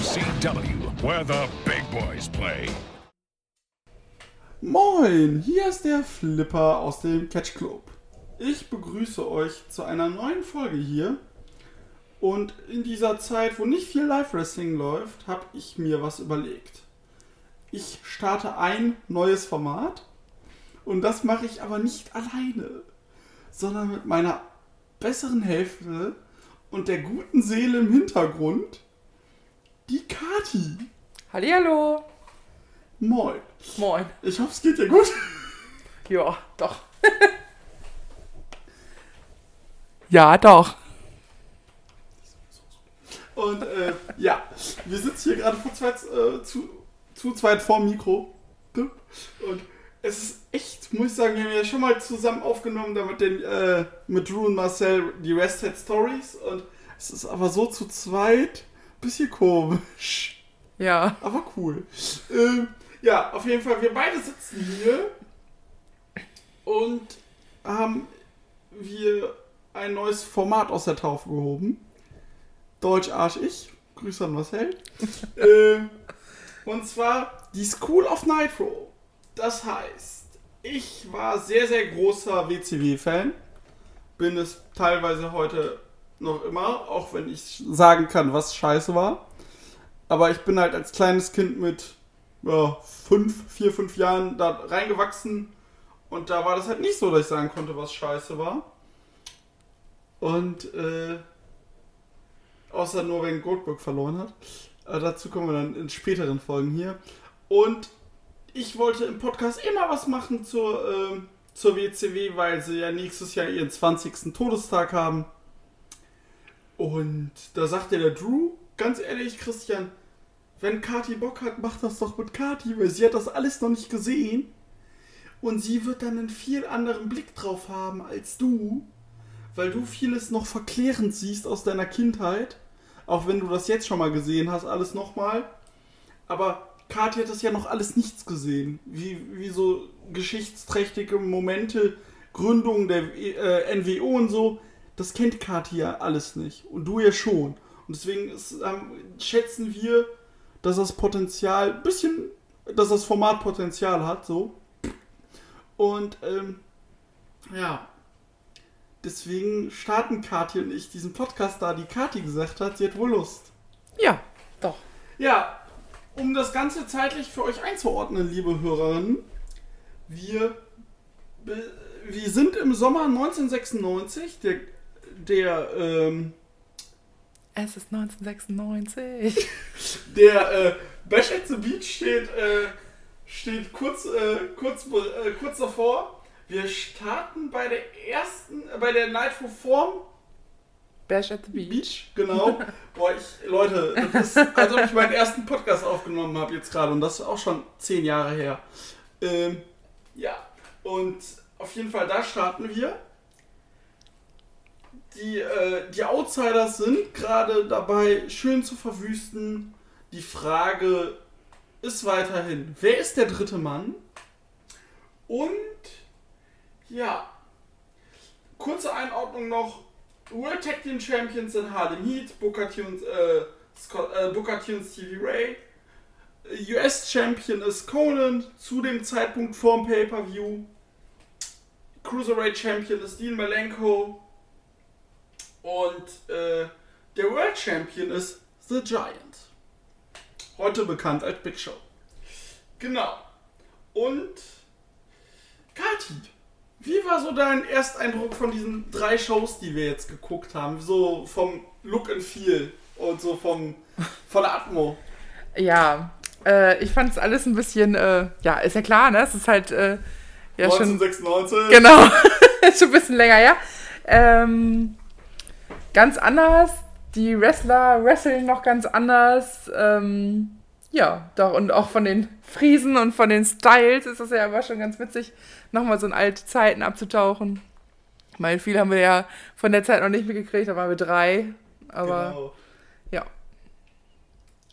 WCW, where the big boys play. Moin, hier ist der Flipper aus dem Catch Club. Ich begrüße euch zu einer neuen Folge hier. Und in dieser Zeit, wo nicht viel Live-Wrestling läuft, habe ich mir was überlegt. Ich starte ein neues Format und das mache ich aber nicht alleine, sondern mit meiner besseren Hälfte und der guten Seele im Hintergrund, die Kati. Hallihallo. Moin. Moin. Ich hoffe, es geht dir gut. Ja, doch. ja, doch. Und äh, ja, wir sitzen hier gerade vor zweit, äh, zu, zu zweit vorm Mikro. Und es ist echt, muss ich sagen, wir haben ja schon mal zusammen aufgenommen, damit den, äh, mit Drew und Marcel die Resthead Stories. Und es ist aber so zu zweit bisschen komisch. Ja. Aber cool. Ähm, ja, auf jeden Fall, wir beide sitzen hier und haben wir ein neues Format aus der Taufe gehoben. Deutsch Arsch ich. Grüße an Marcel. ähm, und zwar die School of Nitro. Das heißt, ich war sehr, sehr großer WCW-Fan. Bin es teilweise heute noch immer, auch wenn ich sagen kann, was scheiße war. Aber ich bin halt als kleines Kind mit ja, fünf, vier, fünf Jahren da reingewachsen. Und da war das halt nicht so, dass ich sagen konnte, was scheiße war. Und äh, außer nur, wenn Goldberg verloren hat. Aber dazu kommen wir dann in späteren Folgen hier. Und ich wollte im Podcast immer was machen zur, äh, zur WCW, weil sie ja nächstes Jahr ihren 20. Todestag haben. Und da sagte der Drew, ganz ehrlich, Christian, wenn Kati Bock hat, mach das doch mit Kati, weil sie hat das alles noch nicht gesehen. Und sie wird dann einen viel anderen Blick drauf haben als du, weil du vieles noch verklärend siehst aus deiner Kindheit. Auch wenn du das jetzt schon mal gesehen hast, alles nochmal. Aber Kati hat das ja noch alles nichts gesehen. Wie, wie so geschichtsträchtige Momente, Gründung der äh, NWO und so. Das kennt Kati ja alles nicht. Und du ja schon. Und deswegen ist, ähm, schätzen wir, dass das Potenzial, bisschen, dass das Format Potenzial hat, so. Und, ähm, ja. Deswegen starten Kati und ich diesen Podcast, da die Kati gesagt hat, sie hat wohl Lust. Ja, doch. Ja, um das Ganze zeitlich für euch einzuordnen, liebe Hörerinnen, wir, wir sind im Sommer 1996, der, der, ähm, Es ist 1996. der äh, Bash at the Beach steht, äh, steht kurz, äh, kurz, äh, kurz davor. Wir starten bei der ersten, äh, bei der Nitro Form Bash at the Beach. Beach, genau. Boah, ich, Leute, das ist, als ob ich meinen ersten Podcast aufgenommen habe jetzt gerade und das ist auch schon zehn Jahre her. Ähm, ja, und auf jeden Fall, da starten wir. Die, äh, die Outsiders sind gerade dabei, schön zu verwüsten. Die Frage ist weiterhin, wer ist der dritte Mann? Und ja, kurze Einordnung noch. World Tag Team Champions sind Harlem Heat, Booker T und äh, Scott, äh, Booker T und Stevie Ray. US Champion ist Conan, zu dem Zeitpunkt vorm Pay-Per-View. Cruiserweight Champion ist Dean Malenko. Und äh, der World Champion ist The Giant. Heute bekannt als Big Show. Genau. Und Kati, wie war so dein Ersteindruck von diesen drei Shows, die wir jetzt geguckt haben? So vom Look and Feel und so vom, von der Atmo. Ja, äh, ich fand es alles ein bisschen, äh, ja, ist ja klar, ne? Es ist halt äh, ja 1996. schon. Genau, ist schon ein bisschen länger, ja. Ähm, ganz anders. Die Wrestler wresteln noch ganz anders. Ähm, ja, doch, und auch von den Friesen und von den Styles ist das ja aber schon ganz witzig, nochmal so in alte Zeiten abzutauchen. Weil viel haben wir ja von der Zeit noch nicht mitgekriegt, da waren wir drei. Aber Genau. ja.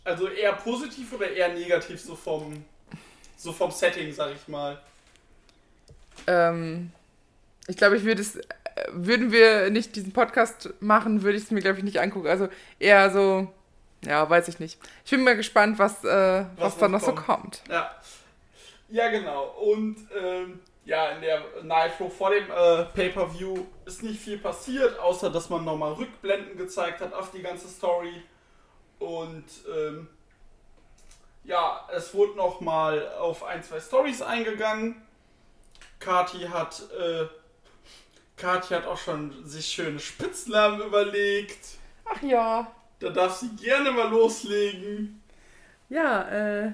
Also eher positiv oder eher negativ so vom, so vom Setting, sag ich mal. Ähm, ich glaube, ich würde es, würden wir nicht diesen Podcast machen, würde ich es mir, glaube ich, nicht angucken. Also eher so Ja, weiß ich nicht. Ich bin mal gespannt, was, äh, was, Was dann noch noch so kommt. kommt. Ja. Ja, genau. Und ähm, ja, in der Nitro vor dem äh, Pay-Per-View ist nicht viel passiert, außer dass man nochmal Rückblenden gezeigt hat auf die ganze Story. Und ähm, ja, es wurde nochmal auf ein, zwei Stories eingegangen. Kati hat, äh, Kati hat auch schon sich schöne Spitznamen überlegt. Ach ja. Da darf sie gerne mal loslegen. Ja, äh.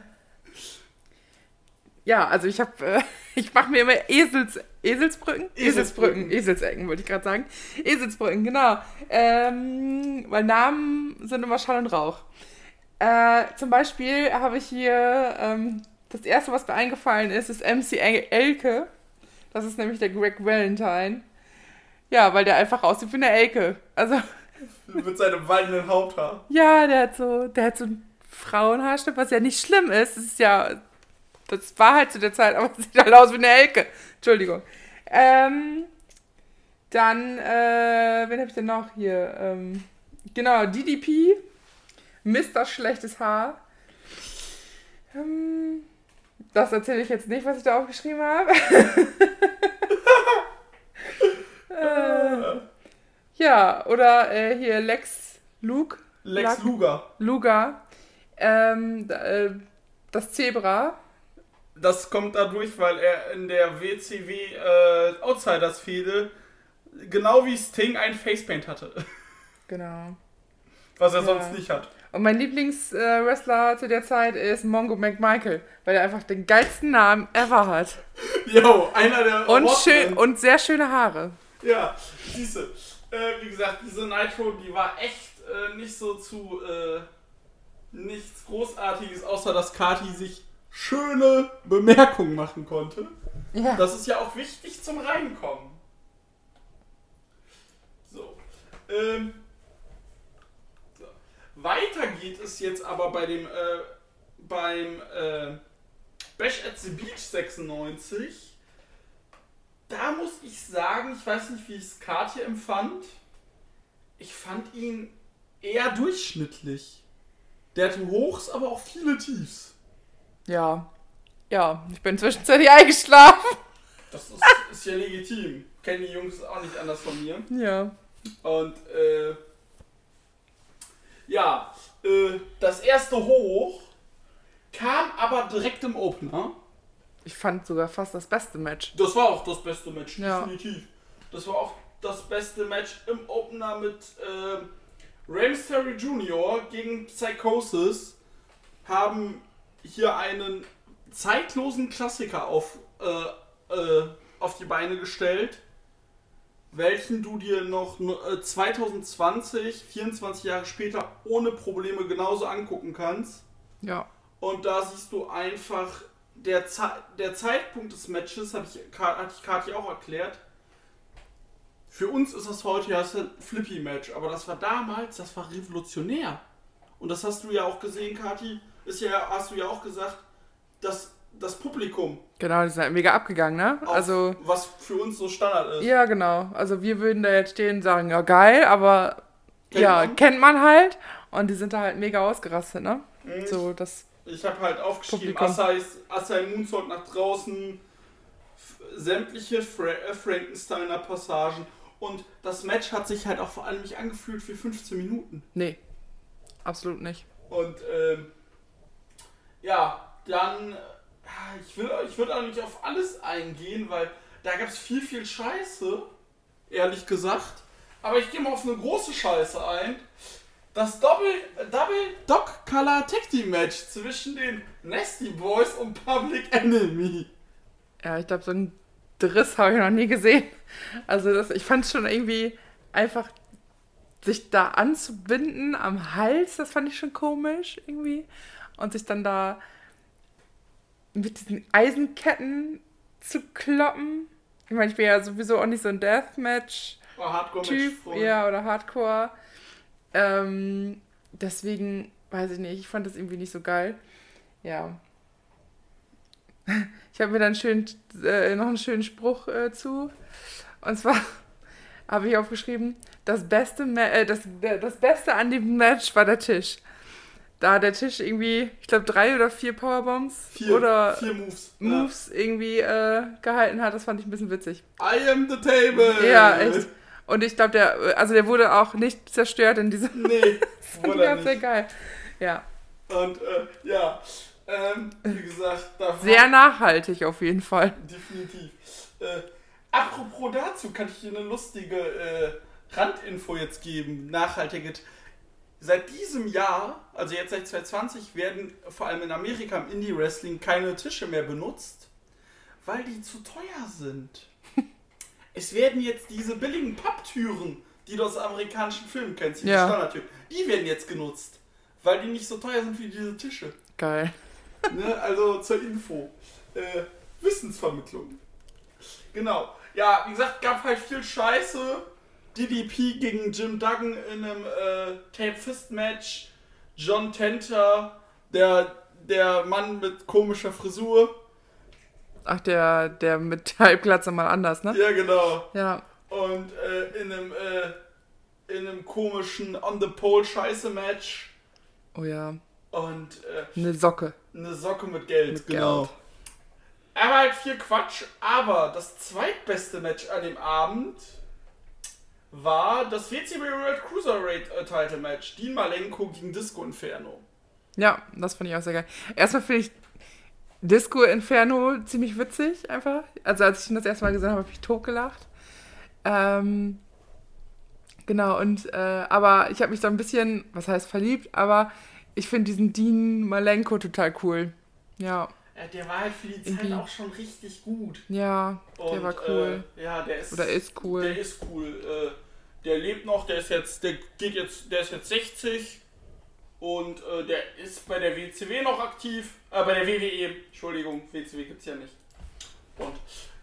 Ja, also ich habe, äh, ich mache mir immer Esels, Eselsbrücken? Eselsbrücken. Eselsecken, wollte ich gerade sagen. Eselsbrücken, genau. Ähm, weil Namen sind immer Schall und Rauch. Äh, zum Beispiel habe ich hier, ähm, das erste, was mir eingefallen ist, ist MC El- Elke. Das ist nämlich der Greg Valentine. Ja, weil der einfach aussieht wie eine Elke. Also, Mit seinem wallenden Haupthaar. ja, der hat so, der hat so ein Frauenhaarschnitt, was ja nicht schlimm ist. Das ist ja, das war halt zu der Zeit, aber es sieht halt aus wie eine Elke. Entschuldigung. Ähm, dann, äh, wen habe ich denn noch hier? Ähm, genau, DDP, Mr. Schlechtes Haar. Ähm, das erzähle ich jetzt nicht, was ich da aufgeschrieben habe. ja, oder äh, hier Lex Luke. Lex Lag- Luger. Luga. Ähm, äh, das Zebra. Das kommt dadurch, weil er in der WCW äh, Outsiders Fehde genau wie Sting ein Facepaint hatte. Genau. Was er Ja. sonst nicht hat. Und mein Lieblingswrestler zu der Zeit ist Mongo McMichael, weil er einfach den geilsten Namen ever hat. Jo, einer der Und, schön, und sehr schöne Haare. Ja, siehste. Äh, wie gesagt, diese Nitro, die war echt äh, nicht so zu äh, nichts Großartiges, außer dass Kati sich schöne Bemerkungen machen konnte. Ja. Das ist ja auch wichtig zum Reinkommen. So. Ähm, so. Weiter geht es jetzt aber bei dem äh, beim äh, Bash at the Beach 96. Da muss ich sagen, ich weiß nicht, wie ich es Kati empfand. Ich fand ihn eher durchschnittlich. Der hatte Hochs, aber auch viele Tiefs. ja. Ja, ich bin zwischenzeitlich eingeschlafen. Das ist, ist ja legitim. Kennen die Jungs auch nicht anders von mir. Ja. Und äh, ja, äh, das erste Hoch kam aber direkt im Opener. Ich fand sogar fast das beste Match. Das war auch das beste Match, Ja. definitiv. Das war auch das beste Match im Opener mit äh, Mysterio Jr. gegen Psychosis. Haben hier einen zeitlosen Klassiker auf, äh, äh, auf die Beine gestellt, welchen du dir noch äh, 2020, 24 Jahre später, ohne Probleme genauso angucken kannst. Ja. Und da siehst du einfach, der, der Zeitpunkt des Matches, hab ich, hatte ich Kati auch erklärt. Für uns ist das heute ja ein Flippy-Match, aber das war damals, das war revolutionär. Und das hast du ja auch gesehen, Kati, ist ja, hast du ja auch gesagt, dass das Publikum, Genau, die sind halt mega abgegangen, ne? auf, Also, was für uns so Standard ist. ja, genau. Also, wir würden da jetzt stehen und sagen, ja, geil, aber Kennt ja, man. kennt man halt. Und die sind da halt mega ausgerastet, ne? Mhm. So, das, Ich habe halt aufgeschrieben, Asai Moonsault nach draußen, sämtliche Fra äh, Frankensteiner Passagen und das Match hat sich halt auch vor allem nicht angefühlt wie 15 Minuten. nee. Absolut nicht. Und ähm, ja, dann, äh, ich, will, ich würde auch nicht auf alles eingehen, weil da gab es viel, viel Scheiße, ehrlich gesagt. Aber ich gehe mal auf eine große Scheiße ein. Das Double, Double Dog Color Tag Team Match zwischen den Nasty Boys und Public Enemy. Ja, ich glaube, so einen Driss habe ich noch nie gesehen. Also das, ich fand es schon irgendwie einfach, sich da anzubinden am Hals, das fand ich schon komisch irgendwie. Und sich dann da mit diesen Eisenketten zu kloppen. Ich meine, ich bin ja sowieso auch nicht so ein Deathmatch-Typ, War Hardcore Match. Freund. ja, oder Hardcore. Ähm, deswegen, weiß ich nicht, ich fand das irgendwie nicht so geil. Ja. Ich habe mir dann schön, äh, noch einen schönen Spruch äh, zu. Und zwar habe ich aufgeschrieben, das Beste, äh, das, das Beste an dem Match war der Tisch. da der Tisch irgendwie, ich glaube, drei oder vier Powerbombs Vier, oder vier Moves. Moves irgendwie äh, gehalten hat. Das fand ich ein bisschen witzig. Ja. I am the table. Ja, echt. Und ich glaube, der, also der wurde auch nicht zerstört in diesem. Nee, Das wurde fand ich sehr nicht. geil. Ja, Und äh, ja, ähm, wie gesagt, da war sehr nachhaltig auf jeden Fall. definitiv. Äh, apropos dazu, kann ich dir eine lustige äh, Randinfo jetzt geben. Nachhaltige. Seit diesem Jahr, also jetzt seit 2020, werden vor allem in Amerika im Indie-Wrestling keine Tische mehr benutzt, weil die zu teuer sind. Es werden jetzt diese billigen Papptüren, die du aus amerikanischen Filmen kennst, diese Ja. Standardtüren, die werden jetzt genutzt, weil die nicht so teuer sind wie diese Tische. Geil. Ne? Also zur Info. Äh, Wissensvermittlung. Genau. Ja, wie gesagt, gab halt viel Scheiße. DDP gegen Jim Duggan in einem äh, Tape Fist Match. John Tenter, der, der Mann mit komischer Frisur. Ach, der, der mit der Halbglatze mal anders, ne? Ja, genau. Ja. Und äh, in einem äh, in einem komischen On the Pole Scheiße Match. Oh ja. Und äh, Eine Socke. eine Socke mit Geld, Mit genau. Geld. Aber halt viel Quatsch. Aber das zweitbeste Match an dem Abend war das WCW World Cruiserweight äh, Title Match. Dean Malenko gegen Disco Inferno. Ja, das fand ich auch sehr geil. Erstmal finde ich Disco Inferno ziemlich witzig, einfach. Also als ich ihn das erste Mal gesehen habe, habe ich totgelacht. Ähm, genau, und äh, aber ich habe mich da ein bisschen, was heißt verliebt, aber ich finde diesen Dean Malenko total cool. Ja, Äh, der war halt für die Zeit Irgendwie- auch schon richtig gut. ja, der Und, war cool. Äh, ja, der ist. Oder ist cool. Der ist cool. Äh, der lebt noch, der ist jetzt, der geht jetzt, der ist jetzt 60 und äh, der ist bei der WCW noch aktiv. Äh, bei der WWE, Entschuldigung, WCW gibt's ja nicht. Und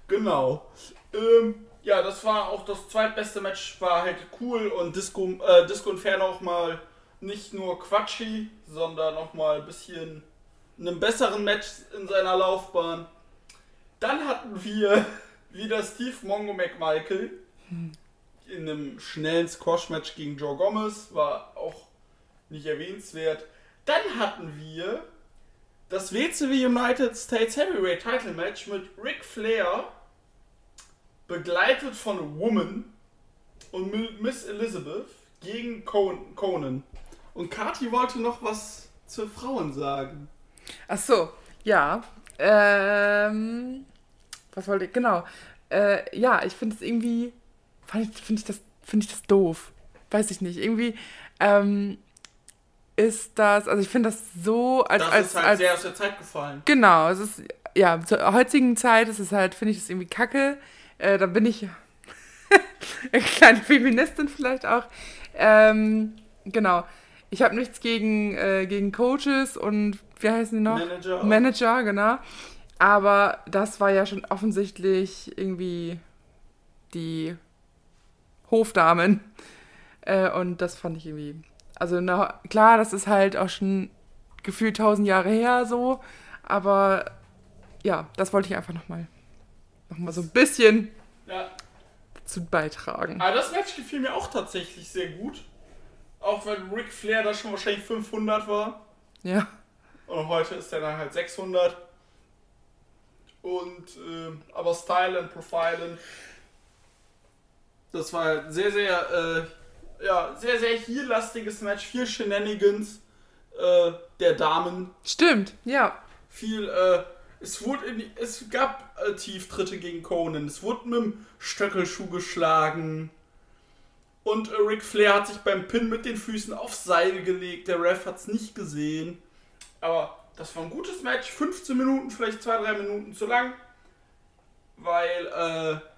genau. Ähm, ja, das war auch das zweitbeste Match, war halt cool und Disco, äh, Disco Inferno auch mal nicht nur quatschig, sondern auch mal ein bisschen einem besseren Match in seiner Laufbahn. Dann hatten wir wieder Steve Mongo McMichael in einem schnellen Squash-Match gegen Joe Gomez, war auch nicht erwähnenswert. Dann hatten wir das WCW United States Heavyweight Title Match mit Ric Flair, begleitet von Woman und Mi- Miss Elizabeth gegen Con- Conan. Und Kati wollte noch was zu Frauen sagen. Ach so, ja. Ähm, was wollte ich? Genau. Äh, ja, ich finde es irgendwie, finde ich, find ich, das- find ich das doof. Weiß ich nicht. Irgendwie ähm, ist das, also ich finde das so, als, Das als, ist halt als sehr aus der Zeit gefallen. Genau, es ist, ja, zur heutigen Zeit ist es halt, finde ich das irgendwie kacke. Äh, da bin ich eine kleine Feministin vielleicht auch. Ähm, genau. Ich habe nichts gegen, äh, gegen Coaches und wie heißen die noch? Manager. Manager, genau. Aber das war ja schon offensichtlich irgendwie die Hofdamen. Äh, und das fand ich irgendwie. Also, na, klar, das ist halt auch schon gefühlt tausend Jahre her so. Aber ja, das wollte ich einfach nochmal noch mal so ein bisschen Ja, zu beitragen. Aber das Match gefiel mir auch tatsächlich sehr gut. Auch wenn Ric Flair da schon wahrscheinlich 500 war. Ja. Und heute ist er dann halt 600. Und, ähm, aber Style and Profilen. Das war halt sehr, sehr, äh, ja, sehr, sehr heel-lastiges Match. Viel Shenanigans äh, der Damen. Stimmt, ja. Viel, äh, es wurde in die, es gab äh, Tieftritte gegen Conan. Es wurde mit dem Stöckelschuh geschlagen. Und äh, Ric Flair hat sich beim Pin mit den Füßen aufs Seil gelegt. Der Ref hat es nicht gesehen. Aber das war ein gutes Match. 15 Minuten, vielleicht 2-3 Minuten zu lang. Weil, äh,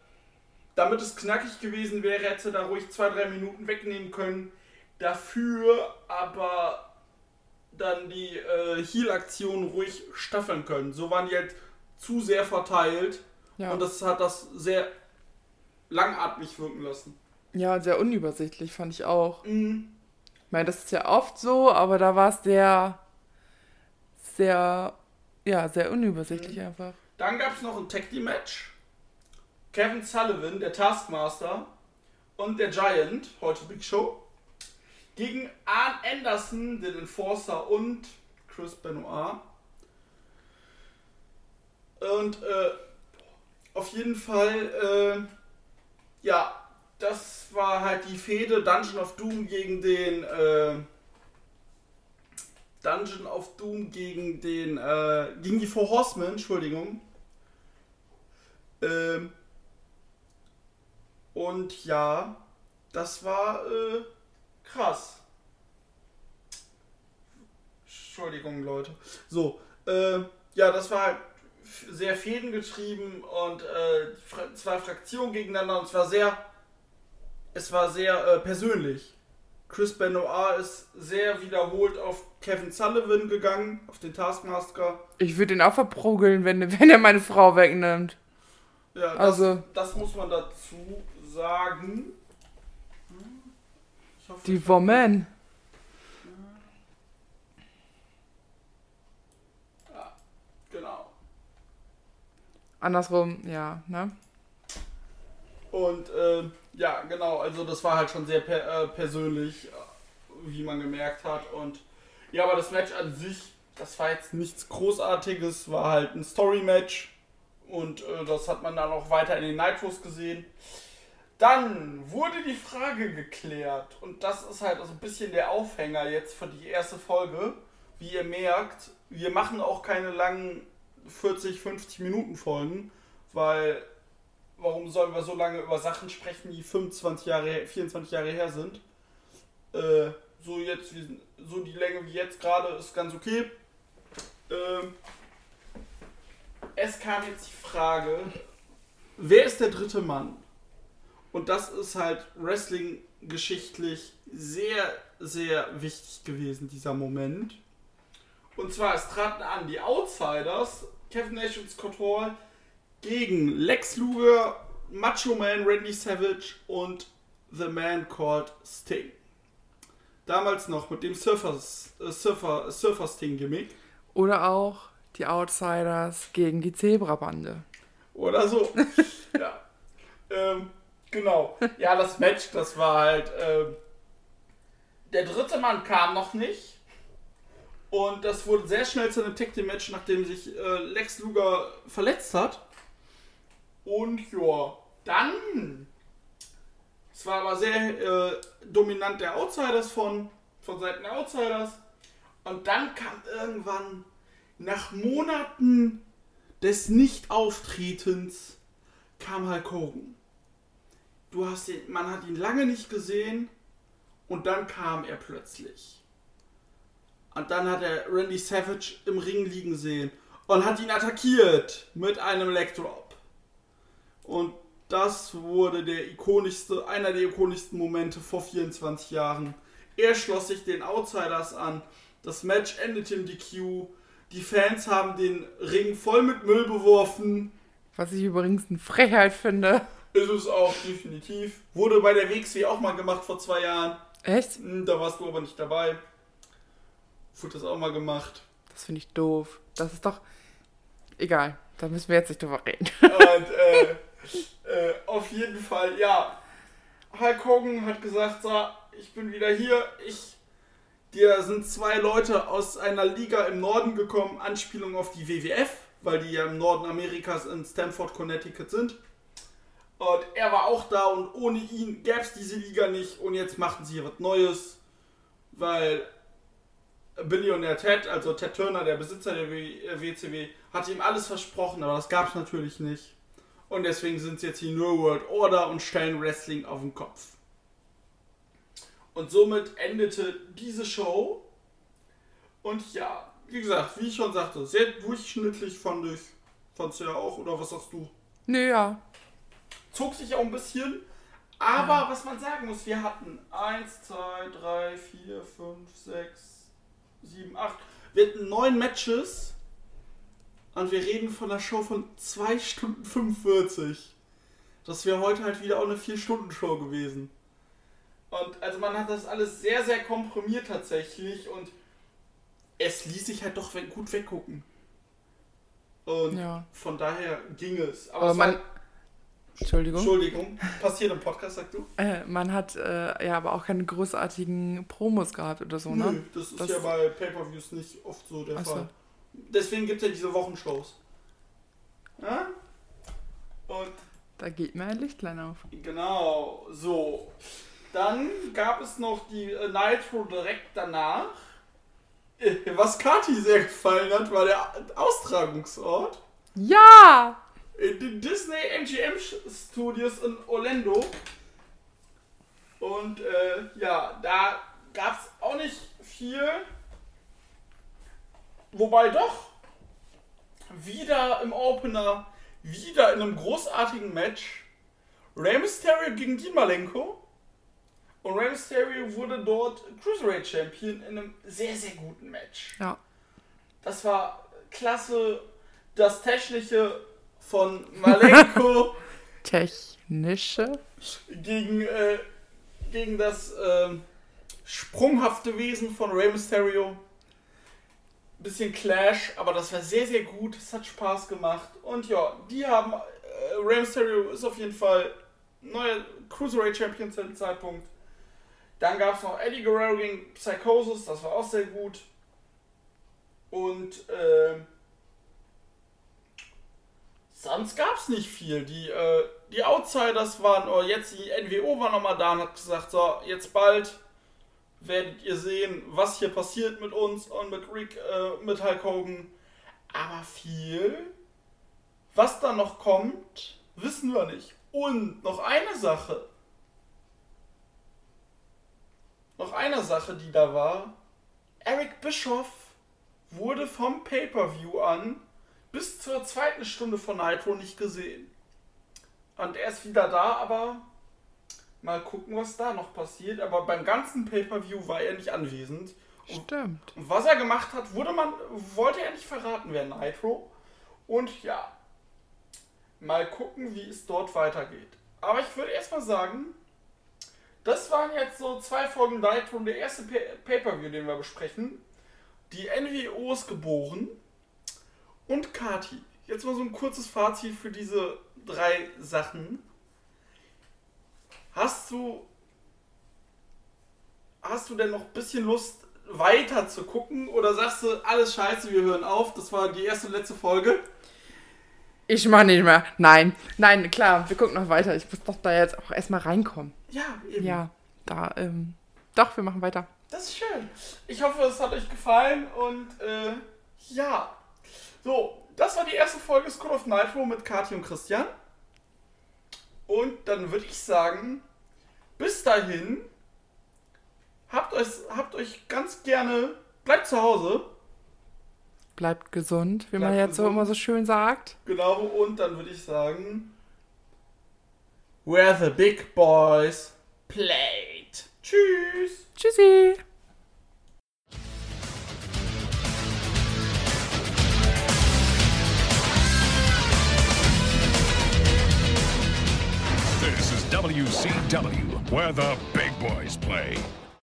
damit es knackig gewesen wäre, hätte er da ruhig 2-3 Minuten wegnehmen können. Dafür aber dann die äh, Heal-Aktionen ruhig staffeln können. So waren die halt zu sehr verteilt. Ja, Und das hat das sehr langatmig wirken lassen. ja sehr unübersichtlich fand ich auch. Mhm. Ich meine, das ist ja oft so, aber da war es sehr, sehr, ja, sehr unübersichtlich einfach. Dann gab es noch ein Tag Team Match. Kevin Sullivan, der Taskmaster, und der Giant, heute Big Show, gegen Arn Anderson, den Enforcer und Chris Benoit. Und äh, auf jeden Fall, äh, ja, das war halt die Fehde Dungeon of Doom gegen den äh, Dungeon of Doom gegen den äh, gegen die Four Horsemen, Entschuldigung. Ähm, und ja, das war äh, krass. Entschuldigung, Leute. So, äh, ja, das war halt sehr fädengetrieben und äh, fra- zwei Fraktionen gegeneinander und es war sehr, es war sehr äh, persönlich. Chris Benoit ist sehr wiederholt auf Kevin Sullivan gegangen, auf den Taskmaster. Ich würde ihn auch verprügeln, wenn, wenn er meine Frau wegnimmt. Ja, das, Also- das muss man dazu sagen. Ich hoffe, Die Woman. genau. Andersrum, ja, ne? Und äh, ja, genau, also das war halt schon sehr per äh, persönlich, äh, wie man gemerkt hat. Und ja, aber das Match an sich, das war jetzt nichts Großartiges, war halt ein Story-Match. Und äh, das hat man dann auch weiter in den Nitros gesehen. Dann wurde die Frage geklärt, und das ist halt so ein bisschen der Aufhänger jetzt für die erste Folge. Wie ihr merkt, wir machen auch keine langen 40, 50 Minuten Folgen, weil warum sollen wir so lange über Sachen sprechen, die 25 Jahre, her- 24 Jahre her sind? Äh, so jetzt, so die Länge wie jetzt gerade ist ganz okay. Ähm, es kam jetzt die Frage, wer ist der dritte Mann? Und das ist halt Wrestling-geschichtlich sehr, sehr wichtig gewesen, dieser Moment. Und zwar, es traten an die Outsiders, Kevin Nash und Scott Hall, gegen Lex Luger, Macho Man Randy Savage und The Man Called Sting. Damals noch mit dem Surfers, äh, Surfer, Surfer Sting Gimmick. Oder auch die Outsiders gegen die Zebrabande. Oder so. ja. Ähm, genau. Ja, das Match, das war halt. Ähm, der dritte Mann kam noch nicht. Und das wurde sehr schnell zu einem Tag Team Match, nachdem sich äh, Lex Luger verletzt hat. Und ja, dann. Es war aber sehr äh, dominant der Outsiders von, von Seiten der Outsiders. Und dann kam irgendwann nach Monaten des Nicht-Auftretens kam Hulk Hogan. Du hast ihn, man hat ihn lange nicht gesehen und dann kam er plötzlich. Und dann hat er Randy Savage im Ring liegen sehen und hat ihn attackiert mit einem Leg Drop. Und das wurde der ikonischste, einer der ikonischsten Momente vor 24 Jahren. Er schloss sich den Outsiders an. Das Match endete im DQ. Die Fans haben den Ring voll mit Müll beworfen. Was ich übrigens eine Frechheit finde. Ist es auch definitiv. Wurde bei der WXW auch mal gemacht vor zwei Jahren. Echt? Hm, Da warst du aber nicht dabei. Wurde das auch mal gemacht. Das finde ich doof. Das ist doch. Egal. Da müssen wir jetzt nicht drüber reden. Und äh, äh, auf jeden Fall, ja. Hulk Hogan hat gesagt, so, ich bin wieder hier. Ich, dir sind zwei Leute aus einer Liga im Norden gekommen, Anspielung auf die WWF, weil die ja im Norden Amerikas in Stamford, Connecticut sind. Und er war auch da und ohne ihn gäbe es diese Liga nicht und jetzt machten sie hier was Neues, weil Billionär Ted, also Ted Turner, der Besitzer der W- äh, WCW, hat ihm alles versprochen, aber das gab es natürlich nicht. Und deswegen sind sie jetzt die New World Order und stellen Wrestling auf den Kopf. Und somit endete diese Show. Und ja, wie gesagt, wie ich schon sagte, sehr durchschnittlich fand ich. Fandst du ja auch, oder was sagst du? Nö, ja. Zog sich auch ein bisschen. Aber was man sagen muss, wir hatten 1, 2, 3, 4, 5, 6, 7, 8. Wir hatten 9 Matches. Und wir reden von einer Show von 2 Stunden 45. Das wäre heute halt wieder auch eine 4-Stunden-Show gewesen. Und also man hat das alles sehr, sehr komprimiert tatsächlich. Und es ließ sich halt doch gut weggucken. Und Ja. von daher ging es. Aber, Aber es man, Entschuldigung. Entschuldigung, passiert im Podcast, sag du? Äh, man hat äh, ja aber auch keine großartigen Promos gehabt oder so, ne? Nö, das ist Das- ja bei Pay-Per-Views nicht oft so der Ach so. Fall. Deswegen gibt es ja diese Wochenshows. Ja? Und Da geht mir ein Lichtlein auf. genau, so. Dann gab es noch die äh, Nitro direkt danach. Äh, Was Kati sehr gefallen hat, war der Austragungsort. Ja! In den Disney MGM Studios in Orlando. Und äh, ja, da gab es auch nicht viel. Wobei doch wieder im Opener, wieder in einem großartigen Match, Rey Mysterio gegen Dean Malenko. Und Rey Mysterio wurde dort Cruiserweight Champion in einem sehr, sehr guten Match. Ja. Das war klasse. Das Technische von Malenko Technische. gegen, äh, gegen das ähm, sprunghafte Wesen von Rey Mysterio. Bisschen Clash, aber das war sehr, sehr gut. Es hat Spaß gemacht. Und ja, die haben. Äh, Rey Mysterio ist auf jeden Fall neuer Cruiserweight Champion zu dem Zeitpunkt. Dann gab es noch Eddie Guerrero gegen Psychosis, das war auch sehr gut. Und ähm, sonst gab es nicht viel. Die, äh, die Outsiders waren, oder jetzt die NWO war nochmal da und hat gesagt, so, jetzt bald werdet ihr sehen, was hier passiert mit uns und mit Rick, äh, mit Hulk Hogan. Aber viel, was da noch kommt, wissen wir nicht. Und noch eine Sache. Noch eine Sache, die da war. Eric Bischoff wurde vom Pay-Per-View an bis zur zweiten Stunde von Nitro nicht gesehen. Und er ist wieder da, aber mal gucken, was da noch passiert. Aber beim ganzen Pay-Per-View war er nicht anwesend. Stimmt. Und was er gemacht hat, wurde man, wollte er nicht verraten werden, Nitro. Und ja, mal gucken, wie es dort weitergeht. Aber ich würde erstmal sagen, das waren jetzt so zwei Folgen Nitro und der erste Pay- Pay-Per-View, den wir besprechen. Die NWO ist geboren. Und Kati. Jetzt mal so ein kurzes Fazit für diese drei Sachen. Hast du hast du denn noch ein bisschen Lust weiter zu gucken oder sagst du alles scheiße, wir hören auf? Das war die erste und letzte Folge. Ich mach nicht mehr. Nein. Nein, klar, wir gucken noch weiter. Ich muss doch da jetzt auch erstmal reinkommen. Ja, eben. Ja, da, ähm. Doch, wir machen weiter. Das ist schön. Ich hoffe, es hat euch gefallen und äh, ja. So, das war die erste Folge School of Nitro mit Kathi und Christian. Und dann würde ich sagen, bis dahin, habt euch, habt euch ganz gerne, bleibt zu Hause. Bleibt gesund, wie man Bleibt jetzt so immer so schön sagt. Genau, und dann würde ich sagen, where the big boys played. Tschüss. Tschüssi. WCW, where the big boys play.